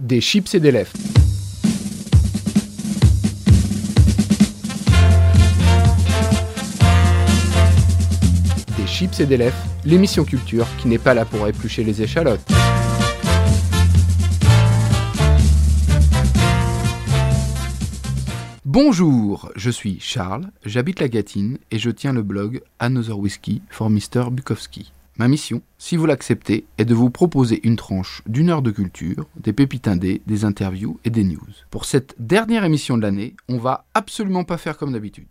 des chips et des lèvres. Des chips et des lèvres, l'émission culture qui n'est pas là pour éplucher les échalotes. Bonjour, je suis Charles, j'habite la Gâtine et je tiens le blog Another Whiskey for Mr. Bukowski. Ma mission, si vous l'acceptez, est de vous proposer une tranche d'une heure de culture, des pépites indées, des interviews et des news. Pour cette dernière émission de l'année, on va absolument pas faire comme d'habitude.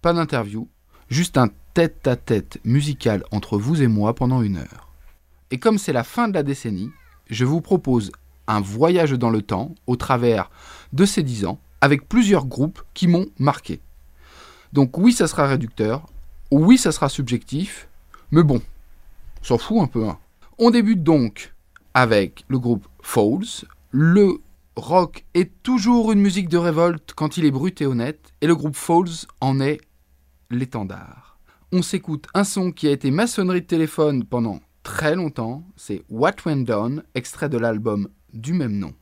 Pas d'interview, juste un tête-à-tête musical entre vous et moi pendant une heure. Et comme c'est la fin de la décennie, je vous propose un voyage dans le temps au travers de ces dix ans avec plusieurs groupes qui m'ont marqué. Donc oui, ça sera réducteur, oui, ça sera subjectif, mais bon, s'en fout un peu. Hein. On débute donc avec le groupe Falls. Le rock est toujours une musique de révolte quand il est brut et honnête, et le groupe Falls en est l'étendard. On s'écoute un son qui a été maçonnerie de téléphone pendant très longtemps, c'est What Went Down, extrait de l'album du même nom.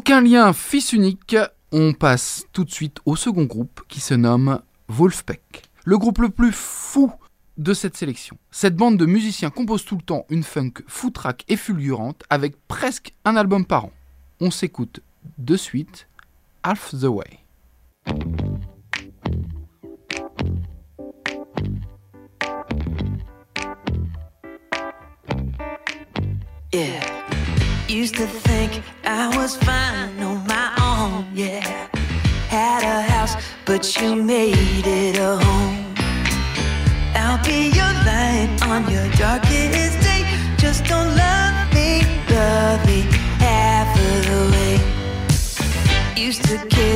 Aucun lien fils unique, on passe tout de suite au second groupe qui se nomme Wolfpack. Le groupe le plus fou de cette sélection. Cette bande de musiciens compose tout le temps une funk foutraque et fulgurante avec presque un album par an. On s'écoute de suite Half the Way. Used to think I was fine on my own, yeah. Had a house, but you made it a home. I'll be your light on your darkest day. Just don't love me, love me half of the way. Used to care.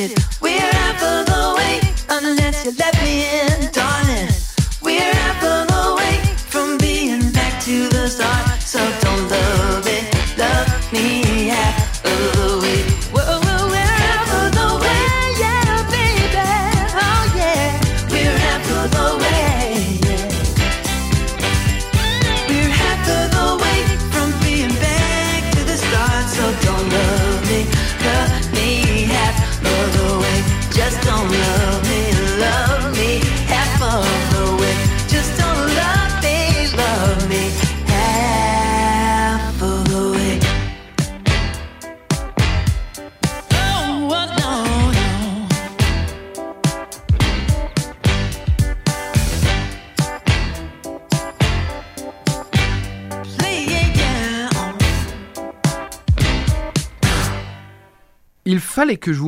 it.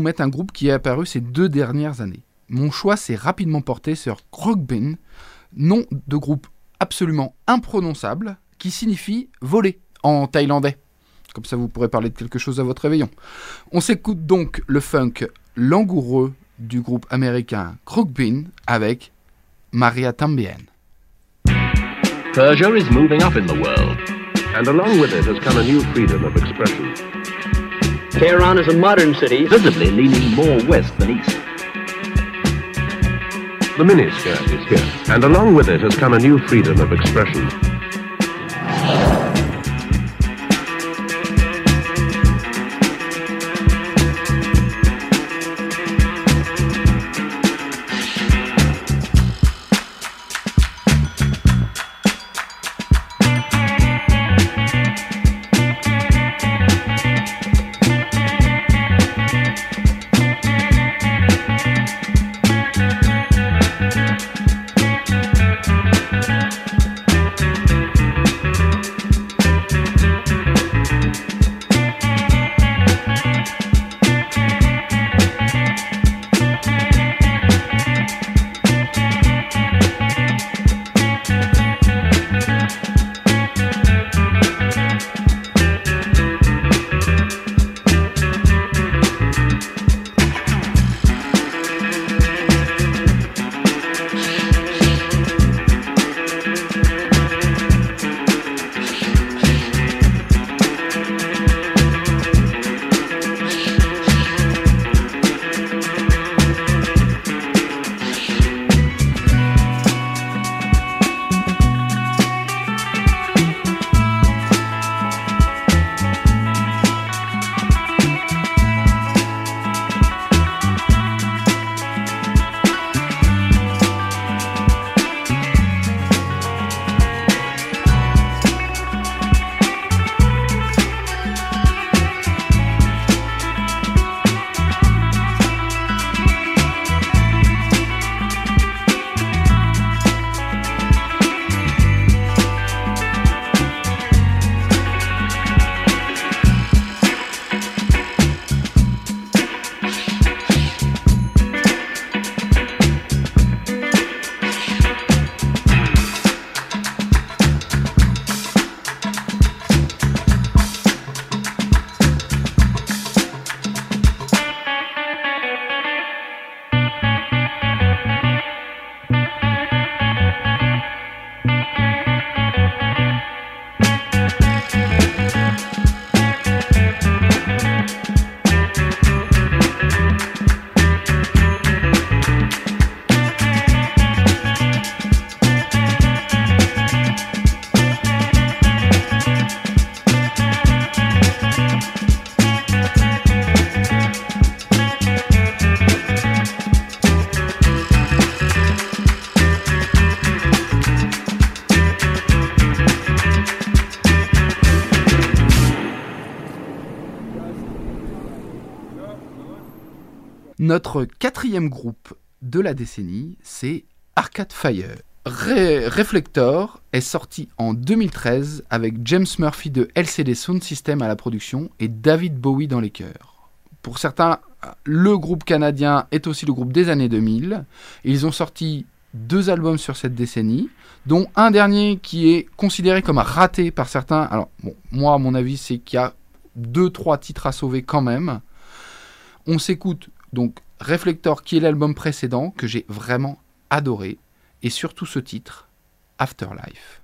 mettre un groupe qui est apparu ces deux dernières années. Mon choix s'est rapidement porté sur Krogbin, nom de groupe absolument imprononçable qui signifie voler en thaïlandais. Comme ça, vous pourrez parler de quelque chose à votre réveillon. On s'écoute donc le funk langoureux du groupe américain Krogbin avec Maria Tambien. Persia is moving up in the world, and along with it has come a new freedom of expression. Tehran is a modern city. visibly leaning more west than east. The miniskirt is here, and along with it has come a new freedom of expression. Notre quatrième groupe de la décennie, c'est Arcade Fire. Reflector est sorti en 2013 avec James Murphy de LCD Sound System à la production et David Bowie dans les chœurs. Pour certains, le groupe canadien est aussi le groupe des années 2000. Ils ont sorti deux albums sur cette décennie, dont un dernier qui est considéré comme raté par certains. Alors, moi, à mon avis, c'est qu'il y a deux, trois titres à sauver quand même. On s'écoute donc Reflector, qui est l'album précédent, que j'ai vraiment adoré, et surtout ce titre, Afterlife.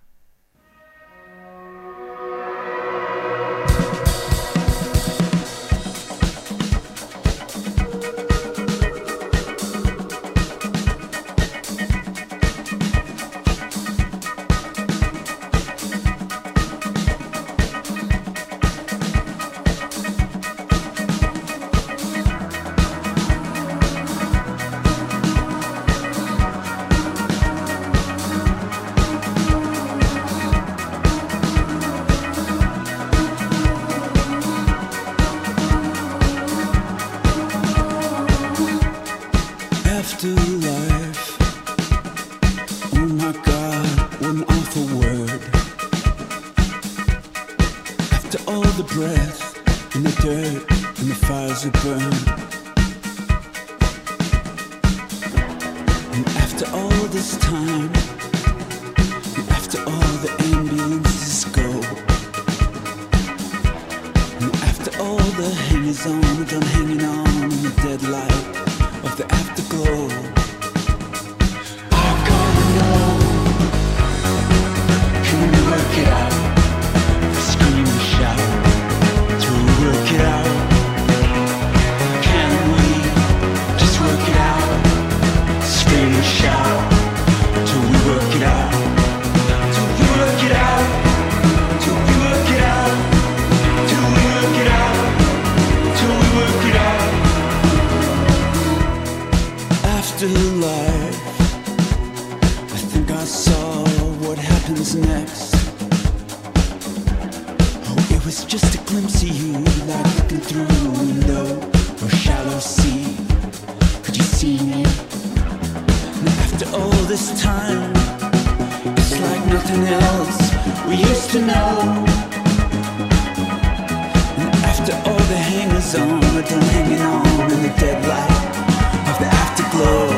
this time. It's like nothing else we used to know. And after all the hangers on are done hanging on In the dead light of the afterglow.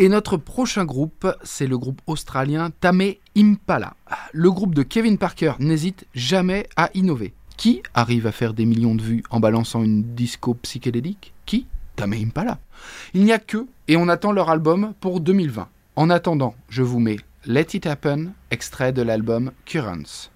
Et notre prochain groupe, c'est le groupe australien Tame Impala. Le groupe de Kevin Parker n'hésite jamais à innover. Qui arrive à faire des millions de vues en balançant une disco psychédélique? Qui? Tame Impala. Il n'y a que, et on attend leur album pour 2020. En attendant, je vous mets Let It Happen, extrait de l'album Currents.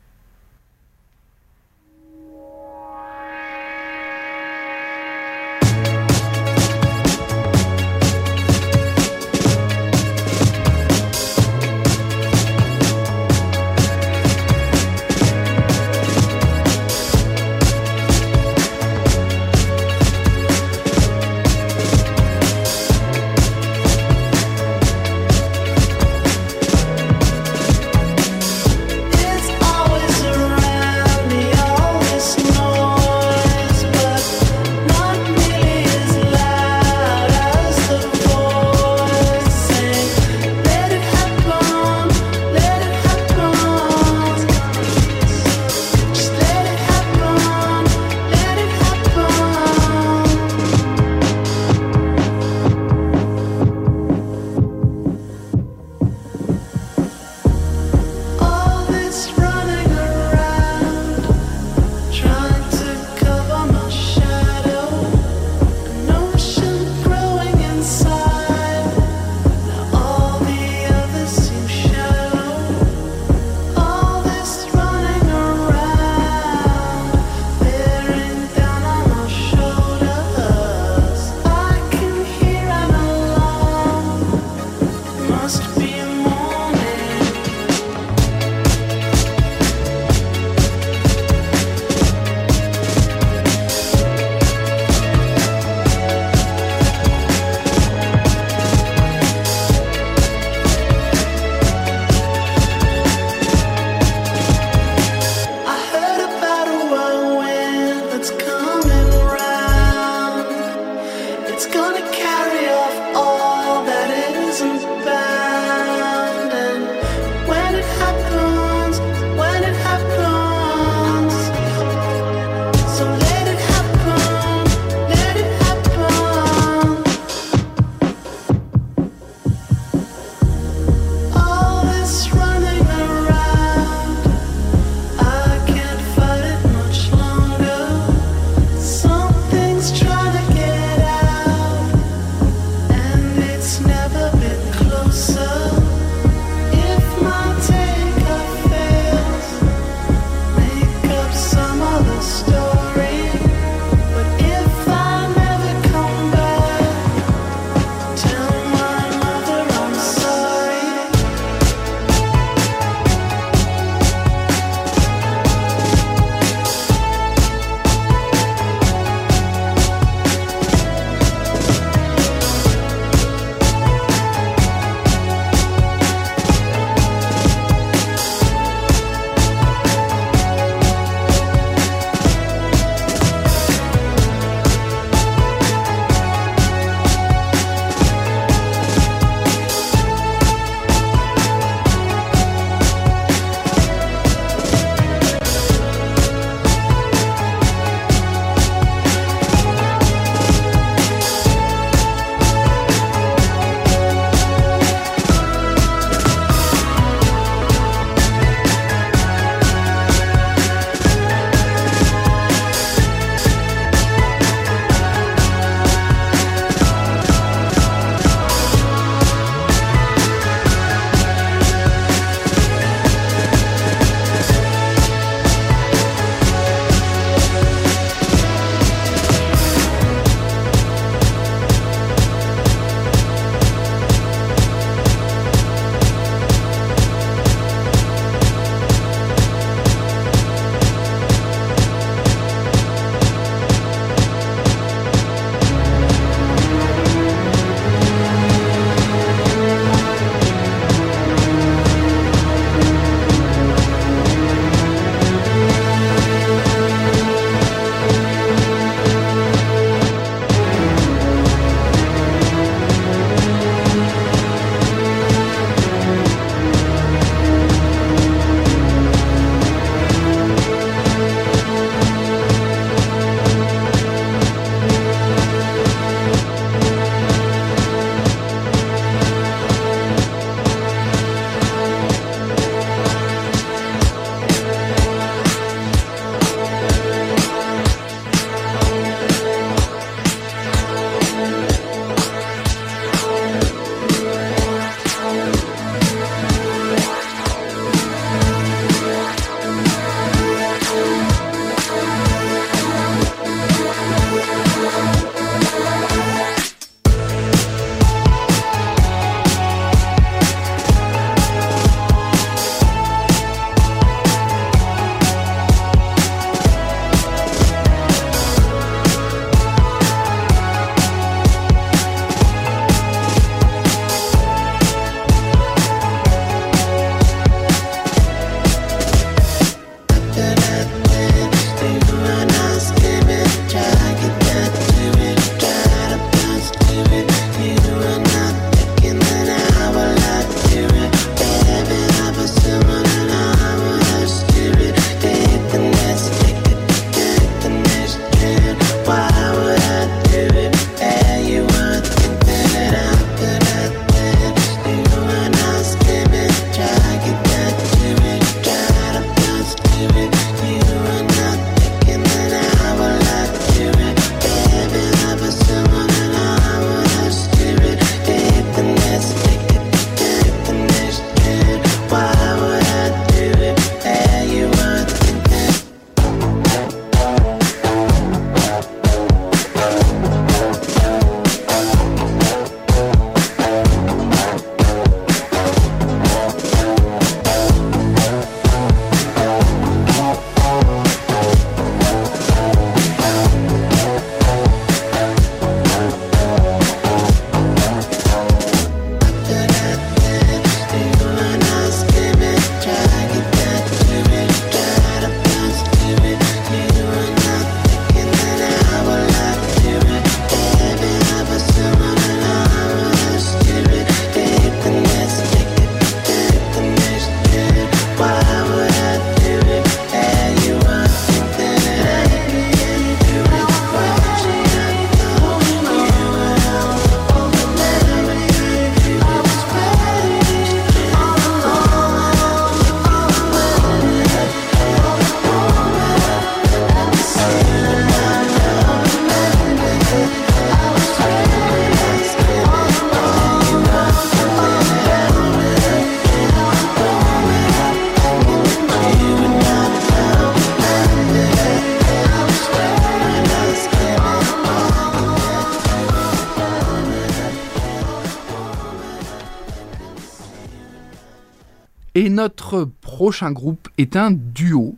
Et notre prochain groupe est un duo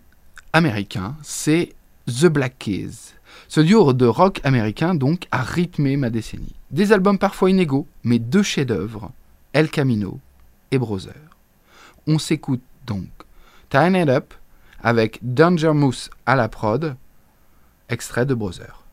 américain, c'est The Black Keys. Ce duo de rock américain donc a rythmé ma décennie. Des albums parfois inégaux, mais deux chefs-d'œuvre, El Camino et Brother. On s'écoute donc Turn It Up avec Danger Moose à la prod, extrait de Brother.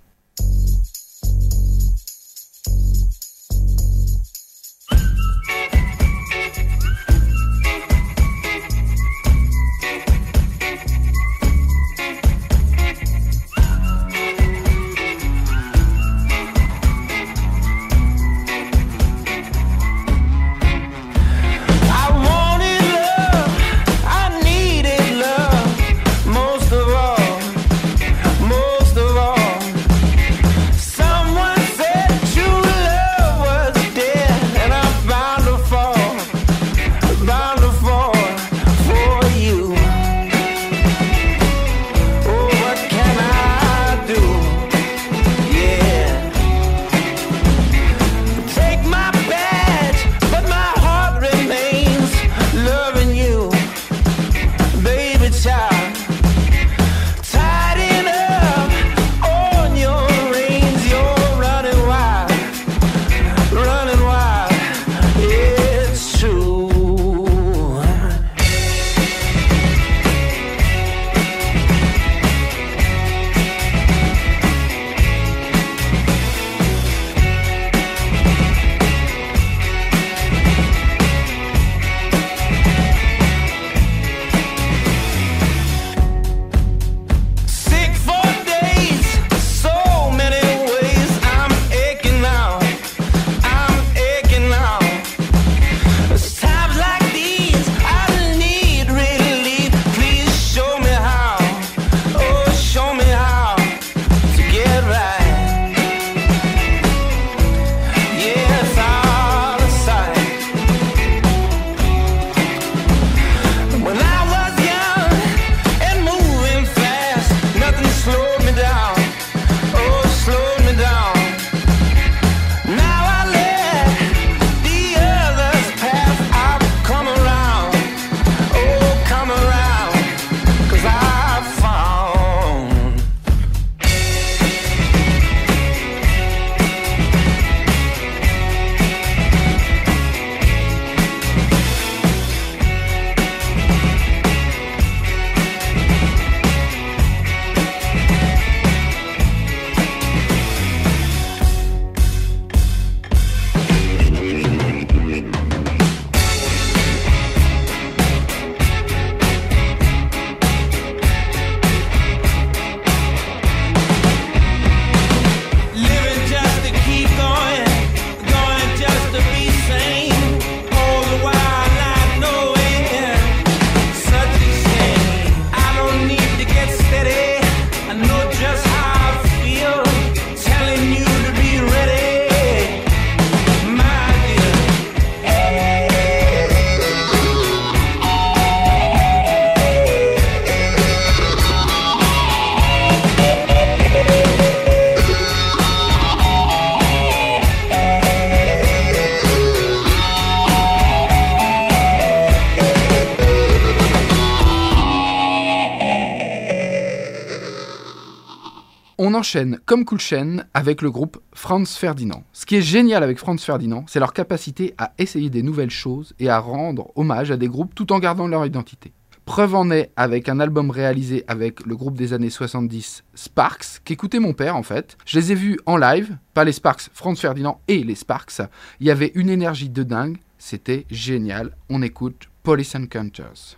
Comme chaîne avec le groupe Franz Ferdinand. Ce qui est génial avec Franz Ferdinand, c'est leur capacité à essayer des nouvelles choses et à rendre hommage à des groupes tout en gardant leur identité. Preuve en est avec un album réalisé avec le groupe des années 70 Sparks, qu'écoutait mon père en fait. Je les ai vus en live, pas les Sparks, Franz Ferdinand et les Sparks. Il y avait une énergie de dingue, c'était génial. On écoute Police Encounters.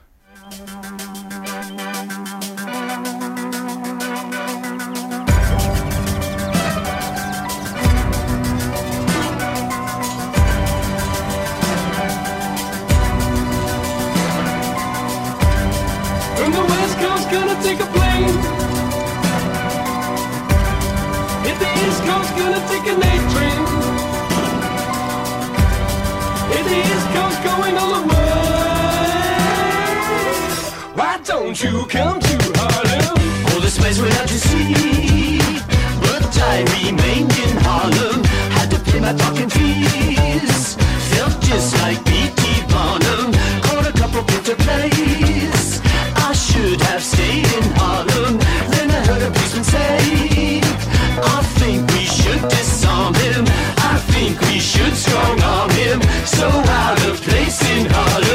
From gonna take a plane. Hit the east coast, gonna take an A train. Hit the east coast, going all the way. Why don't you come to Harlem? All this space without you see. But I remained in Harlem. Had to pay my talking fees. Felt just like P.T. Barnum. Caught a couple bitter doesn't have stayed in Harlem. Then I heard a policeman say, I think we should disarm him. I think we should strong arm him. So out of place in Harlem.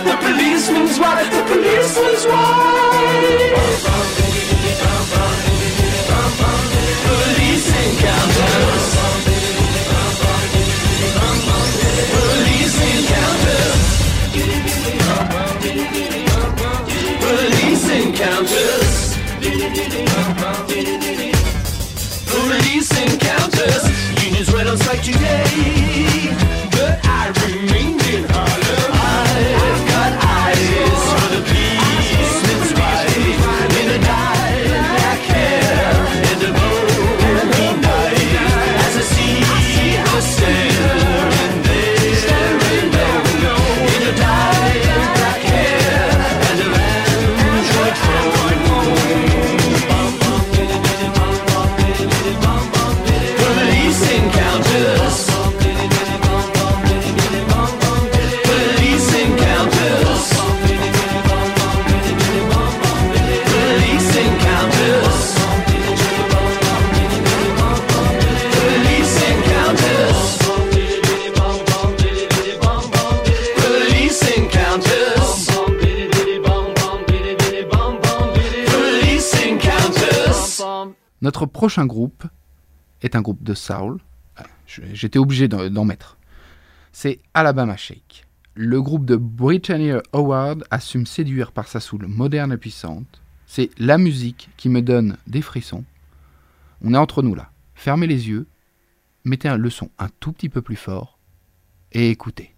the policeman's wife. the policeman's wife. Police encounters. Police encounters. Police encounters. Police encounters. Unions red on strike today. Le prochain groupe est un groupe de soul. Ah, j'étais obligé d'en mettre. C'est Alabama Shake. Le groupe de Britannia Howard assume séduire par sa soul moderne et puissante. C'est la musique qui me donne des frissons. On est entre nous là. Fermez les yeux, mettez le son un tout petit peu plus fort et écoutez.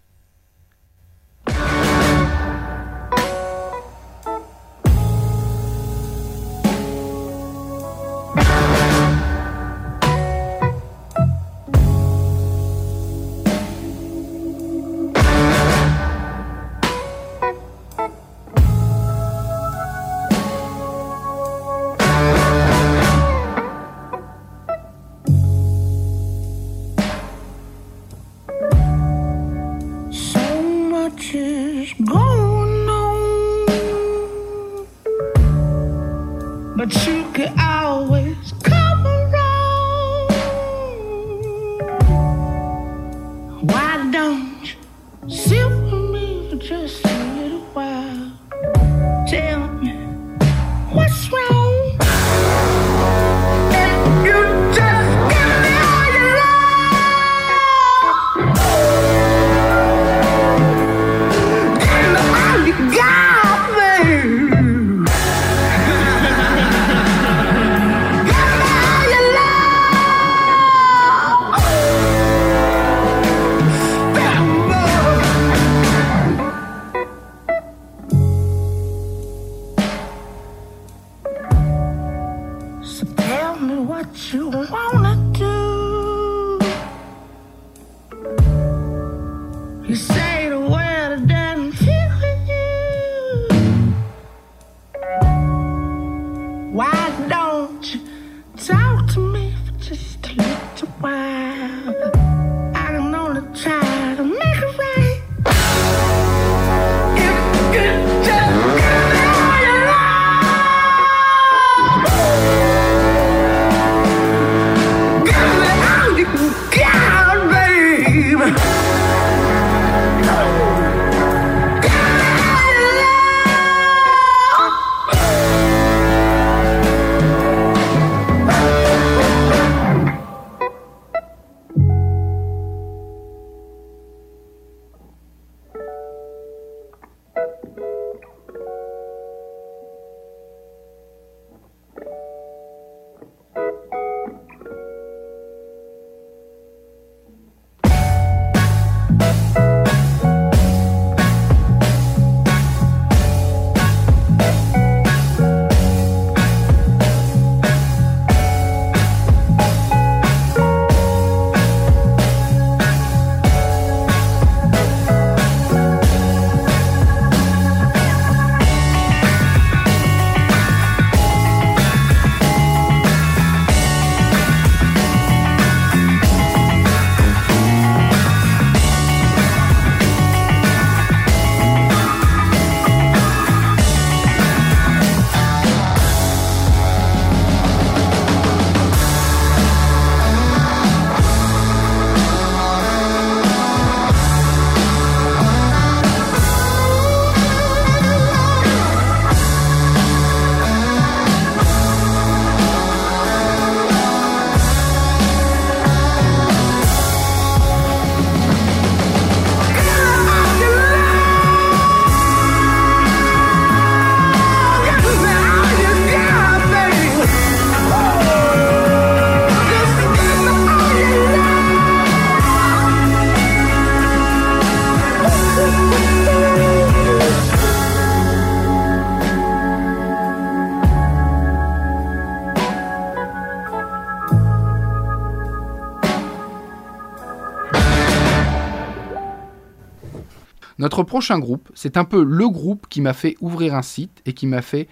Notre prochain groupe, c'est un peu le groupe qui m'a fait ouvrir un site et qui m'a fait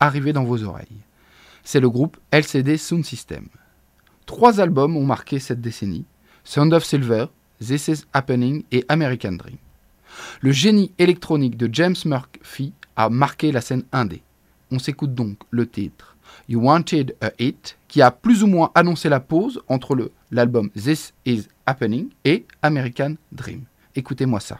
arriver dans vos oreilles. C'est le groupe LCD Sound System. Trois albums ont marqué cette décennie Sound of Silver, This Is Happening et American Dream. Le génie électronique de James Murphy a marqué la scène indé. On s'écoute donc le titre You Wanted a Hit, qui a plus ou moins annoncé la pause entre l'album This Is Happening et American Dream. Écoutez-moi ça.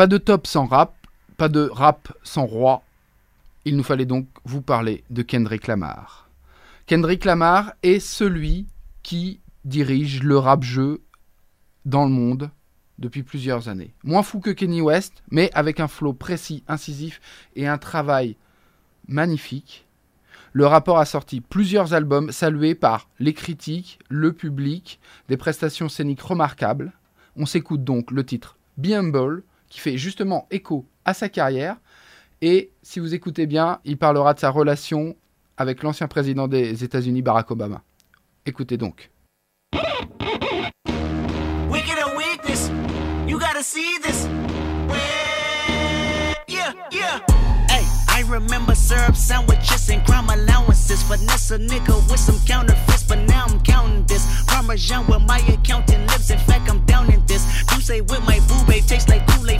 Pas de top sans rap, pas de rap sans roi. Il nous fallait donc vous parler de Kendrick Lamar. Kendrick Lamar est celui qui dirige le rap-jeu dans le monde depuis plusieurs années. Moins fou que Kenny West, mais avec un flow précis, incisif et un travail magnifique. Le rapport a sorti plusieurs albums salués par les critiques, le public, des prestations scéniques remarquables. On s'écoute donc le titre Be Humble, qui fait justement écho à sa carrière. Et si vous écoutez bien, il parlera de sa relation avec l'ancien président des États-Unis, Barack Obama. Écoutez donc. Remember syrup sandwiches and crime allowances. Finesse a nigga with some counterfeits, but now I'm counting this. Parmesan where my accountant lives. In fact, I'm down in this. You say with my boo babe tastes like Kool-Aid for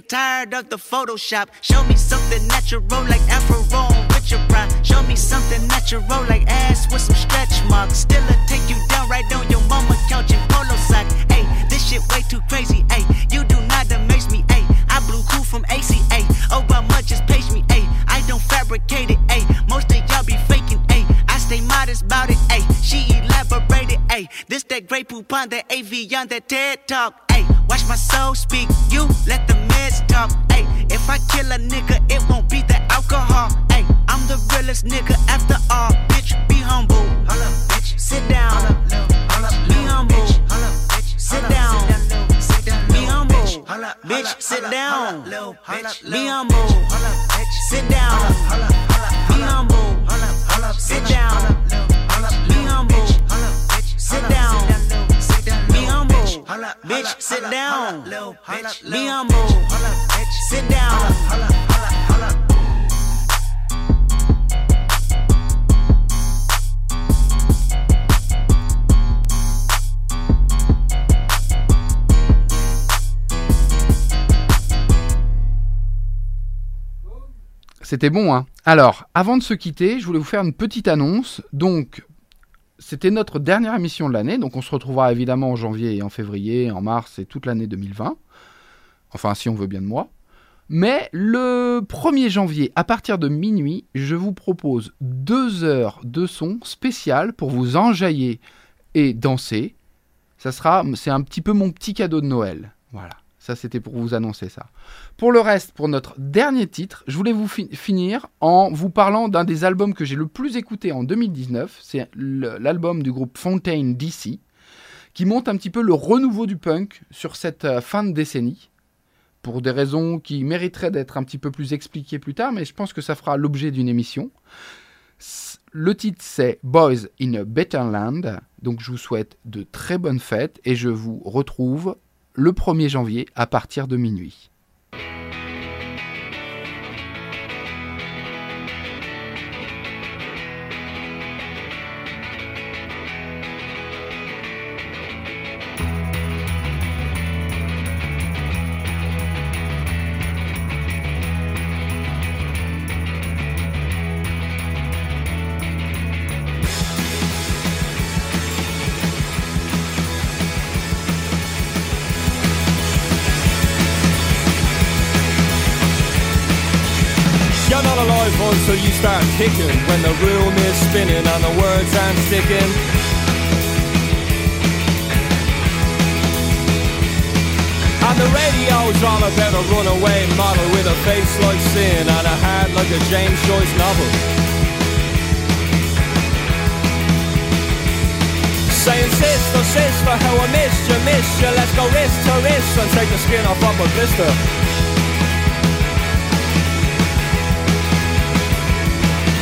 tired of the Photoshop. Show me something natural like Afro with your pride. Show me something natural like ass with some stretch marks. Still a take you down right on your mama couch in polo sock. Hey, this shit way too crazy. Hey, you do not amaze me. Hey, I blew cool from ACA. Obama just page me. Hey, I don't fabricate it. Hey, most of y'all be faking. Hey, I stay modest about it. Hey, she elaborated. Hey, this that great poop on that AV on that TED talk. Hey, Watch my soul speak, you let the meds talk. Hey, if I kill a nigga, it won't be the alcohol. Hey, I'm the realest nigga after all. Bitch, be humble. Hold up, bitch. Sit down. Hold up, little, be humble. Sit down. Be humble. Sit down. Be humble. Sit down. Be humble. Sit down. Be humble. Bitch, sit down. Be humble. Sit down. C'était bon, hein Alors, avant de se quitter, je voulais vous faire une petite annonce. Donc, c'était notre dernière émission de l'année. Donc, on se retrouvera évidemment en janvier et en février, en mars et toute l'année 2020. Enfin, si on veut bien de moi. Mais le 1er janvier, à partir de minuit, je vous propose deux heures de son spécial pour vous enjailler et danser. Ça sera, c'est un petit peu mon petit cadeau de Noël. Voilà. Ça, c'était pour vous annoncer ça. Pour le reste, pour notre dernier titre, je voulais vous fi- finir en vous parlant d'un des albums que j'ai le plus écouté en 2019. C'est l'album du groupe Fontaine DC, qui montre un petit peu le renouveau du punk sur cette euh, fin de décennie. Pour des raisons qui mériteraient d'être un petit peu plus expliquées plus tard, mais je pense que ça fera l'objet d'une émission. Le titre c'est Boys in a Better Land. Donc je vous souhaite de très bonnes fêtes et je vous retrouve le 1er janvier à partir de minuit. Kicking when the room is spinning and the words aren't sticking. And the radio's all about a runaway model with a face like sin and a heart like a James Joyce novel. Saying sister, sister, how I missed you, missed you. Let's go wrist to wrist and take the skin off of a blister.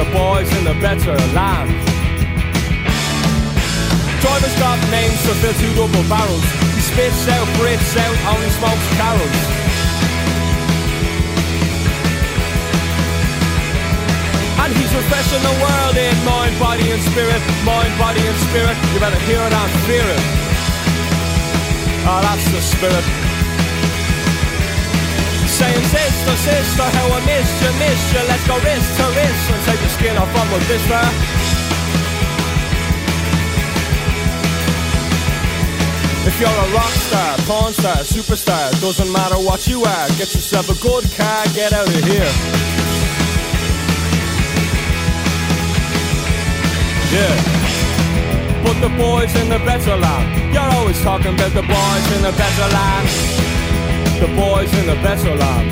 the boys in the better land. Driver's got names to fill two double barrels. He spits out, breathes out, only smokes carols. And he's refreshing the world in mind, body and spirit, mind, body and spirit. You better hear it and fear it. Ah, that's the spirit. Saying sister, sister, how I missed you, missed you. Let's go wrist to wrist and take the skin off of my blister If you're a rock star, porn star, superstar Doesn't matter what you are Get yourself a good car, get out of here. Yeah. Put the boys in the better land. You're always talking about the boys in the better land the boys in the better land.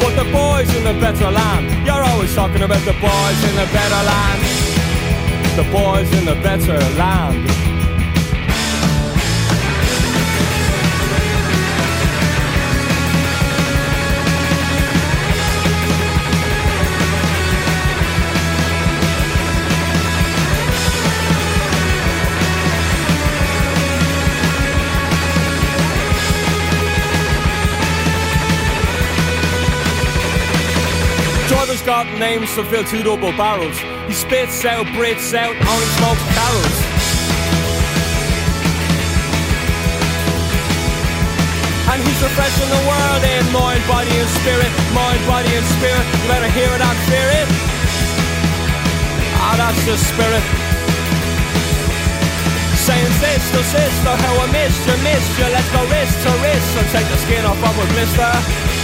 But the boys in the better land, you're always talking about the boys in the better land. The boys in the better land. Got names to fill two double barrels. He spits out, breathes out, only smokes carols. And he's refreshing the world in mind, body and spirit, mind, body and spirit. You better hear it and fear it. Ah, that's the spirit. Saying sister, sister, how I missed you, missed you. Let's go wrist to wrist and take the skin off of a blister.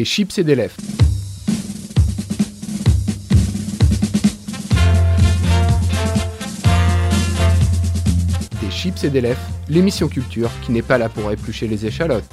Des chips et des lèvres. Des chips et des lèvres, l'émission culture qui n'est pas là pour éplucher les échalotes.